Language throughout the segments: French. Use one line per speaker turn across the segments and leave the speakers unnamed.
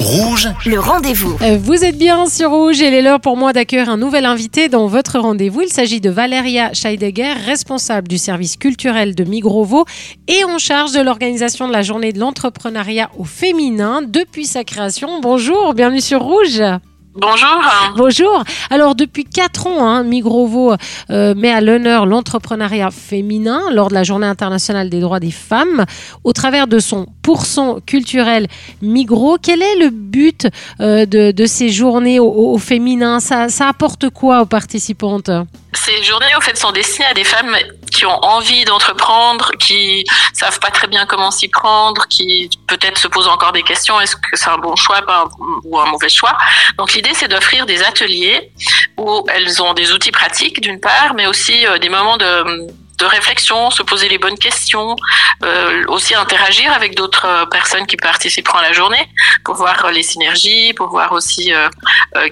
Rouge,
Le rendez-vous.
Euh, Vous êtes bien sur Rouge et il est l'heure pour moi d'accueillir un nouvel invité dans votre rendez-vous. Il s'agit de Valéria Scheidegger, responsable du service culturel de Migrovo et en charge de l'organisation de la journée de l'entrepreneuriat au féminin depuis sa création. Bonjour, bienvenue sur Rouge.
Bonjour.
Bonjour. Alors depuis quatre ans, hein, Migrovo euh, met à l'honneur l'entrepreneuriat féminin lors de la Journée internationale des droits des femmes au travers de son pourcent culturel Migros. Quel est le but euh, de, de ces journées au, au féminin? Ça, ça apporte quoi aux participantes?
Ces journées, au fait, sont destinées à des femmes qui ont envie d'entreprendre, qui savent pas très bien comment s'y prendre, qui peut-être se posent encore des questions. Est-ce que c'est un bon choix ou un mauvais choix Donc l'idée, c'est d'offrir des ateliers où elles ont des outils pratiques d'une part, mais aussi euh, des moments de réflexion, se poser les bonnes questions, euh, aussi interagir avec d'autres euh, personnes qui participeront à la journée pour voir les synergies, pour voir aussi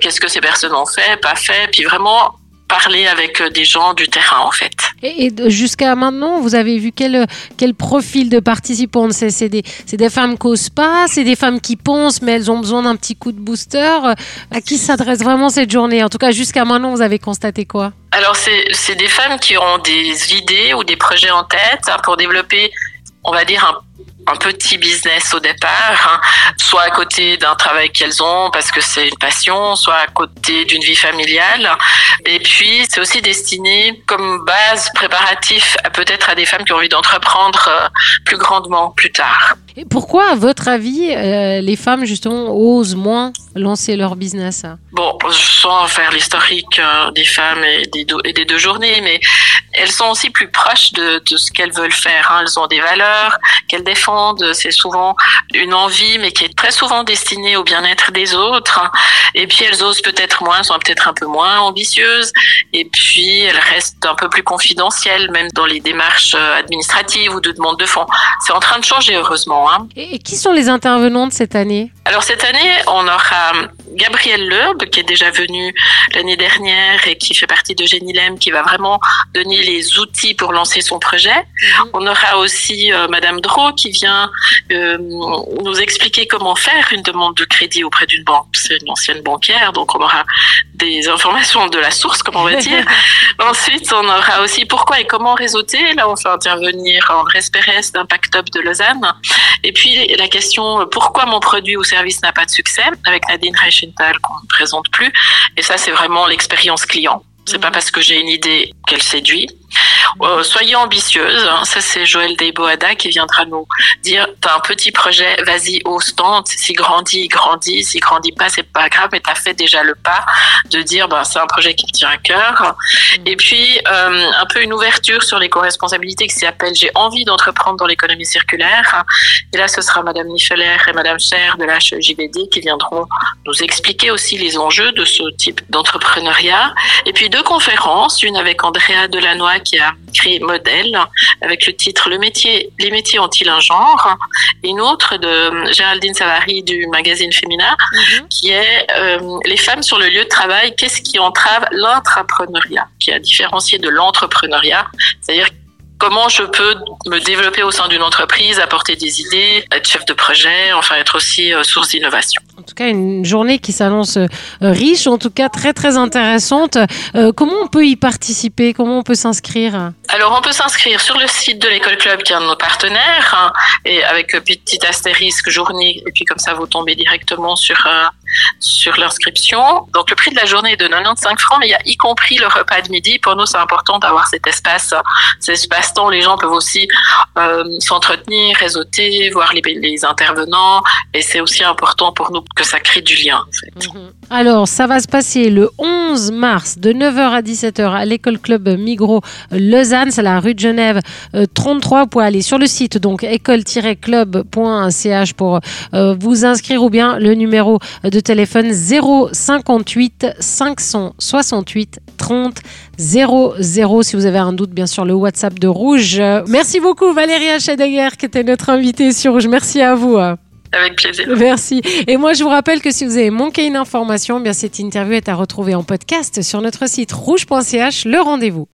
qu'est-ce que ces personnes ont fait, pas fait, puis vraiment parler avec euh, des gens du terrain en fait.
Et, jusqu'à maintenant, vous avez vu quel, quel profil de participantes C'est c'est des, c'est des femmes qui osent pas, c'est des femmes qui pensent, mais elles ont besoin d'un petit coup de booster. À qui s'adresse vraiment cette journée? En tout cas, jusqu'à maintenant, vous avez constaté quoi?
Alors c'est c'est des femmes qui ont des idées ou des projets en tête hein, pour développer, on va dire un un petit business au départ, hein, soit à côté d'un travail qu'elles ont parce que c'est une passion, soit à côté d'une vie familiale. Et puis c'est aussi destiné comme base préparatif à peut-être à des femmes qui ont envie d'entreprendre euh, plus grandement plus tard.
Et pourquoi, à votre avis, euh, les femmes, justement, osent moins lancer leur business?
Bon, sans faire l'historique euh, des femmes et des, deux, et des deux journées, mais elles sont aussi plus proches de, de ce qu'elles veulent faire. hein. Elles ont des valeurs qu'elles défendent. C'est souvent une envie, mais qui est très souvent destinée au bien-être des autres. Et puis elles osent peut-être moins, sont peut-être un peu moins ambitieuses. Et puis elles restent un peu plus confidentielles, même dans les démarches euh, administratives ou de demande de fonds. C'est en train de changer, heureusement. Hein.
et, et qui sont les intervenantes cette année?
Alors cette année, on aura Gabrielle Leurbe qui est déjà venue l'année dernière et qui fait partie de Génilem qui va vraiment donner les outils pour lancer son projet. On aura aussi euh, Madame Dro qui vient euh, nous expliquer comment faire une demande de crédit auprès d'une banque. C'est une ancienne banquière, donc on aura des informations de la source, comme on va dire. Ensuite, on aura aussi pourquoi et comment réseauter. Là, on fait intervenir Andrés Pérez d'Impact Up de Lausanne. Et puis la question euh, pourquoi mon produit ou service n'a pas de succès avec Nadine Qu'on ne présente plus. Et ça, c'est vraiment l'expérience client. C'est pas parce que j'ai une idée qu'elle séduit. Euh, soyez ambitieuse. hein. Ça, c'est Joël Deboada qui viendra nous dire t'as un petit projet, vas-y, au stand. S'il grandit, il grandit. S'il grandit pas, c'est pas grave, mais t'as fait déjà le pas de dire bah, c'est un projet qui me tient à cœur. Et puis, euh, un peu une ouverture sur l'éco-responsabilité qui s'appelle J'ai envie d'entreprendre dans l'économie circulaire. Et là, ce sera Madame Nifeler et Madame Cher de l'HJBD qui viendront nous expliquer aussi les enjeux de ce type d'entrepreneuriat. Et puis deux conférences, une avec Andrea Delannoy qui a Modèle avec le titre Le métier, les métiers ont-ils un genre? Et une autre de Géraldine Savary du magazine Féminin qui est euh, les femmes sur le lieu de travail, qu'est-ce qui entrave l'intrapreneuriat, qui a différencié de l'entrepreneuriat, c'est-à-dire comment je peux me développer au sein d'une entreprise, apporter des idées, être chef de projet, enfin être aussi euh, source d'innovation.
En tout cas, une journée qui s'annonce euh, riche, en tout cas très très intéressante. Euh, comment on peut y participer? Comment on peut s'inscrire?
Alors, on peut s'inscrire sur le site de l'école club, qui est un de nos partenaires, hein, et avec euh, petit astérisque journée, et puis comme ça, vous tombez directement sur euh, sur l'inscription. Donc, le prix de la journée est de 95 francs, mais il y a y compris le repas de midi. Pour nous, c'est important d'avoir cet espace, cet espace-temps où les gens peuvent aussi euh, s'entretenir, réseauter, voir les, intervenants, et c'est aussi important pour nous que ça crée du lien. En fait.
Alors, ça va se passer le 11 mars de 9h à 17h à l'école club Migros Lausanne, c'est la rue de Genève euh, 33. Vous pouvez aller sur le site donc école-club.ch pour euh, vous inscrire ou bien le numéro de téléphone 058 568 30 00 si vous avez un doute bien sûr le WhatsApp de Rouge. Euh, Merci beaucoup Valéria Schedeguer qui était notre invitée sur Rouge. Merci à vous.
Avec plaisir.
Merci. Et moi, je vous rappelle que si vous avez manqué une information, eh bien cette interview est à retrouver en podcast sur notre site rouge.ch. Le rendez-vous.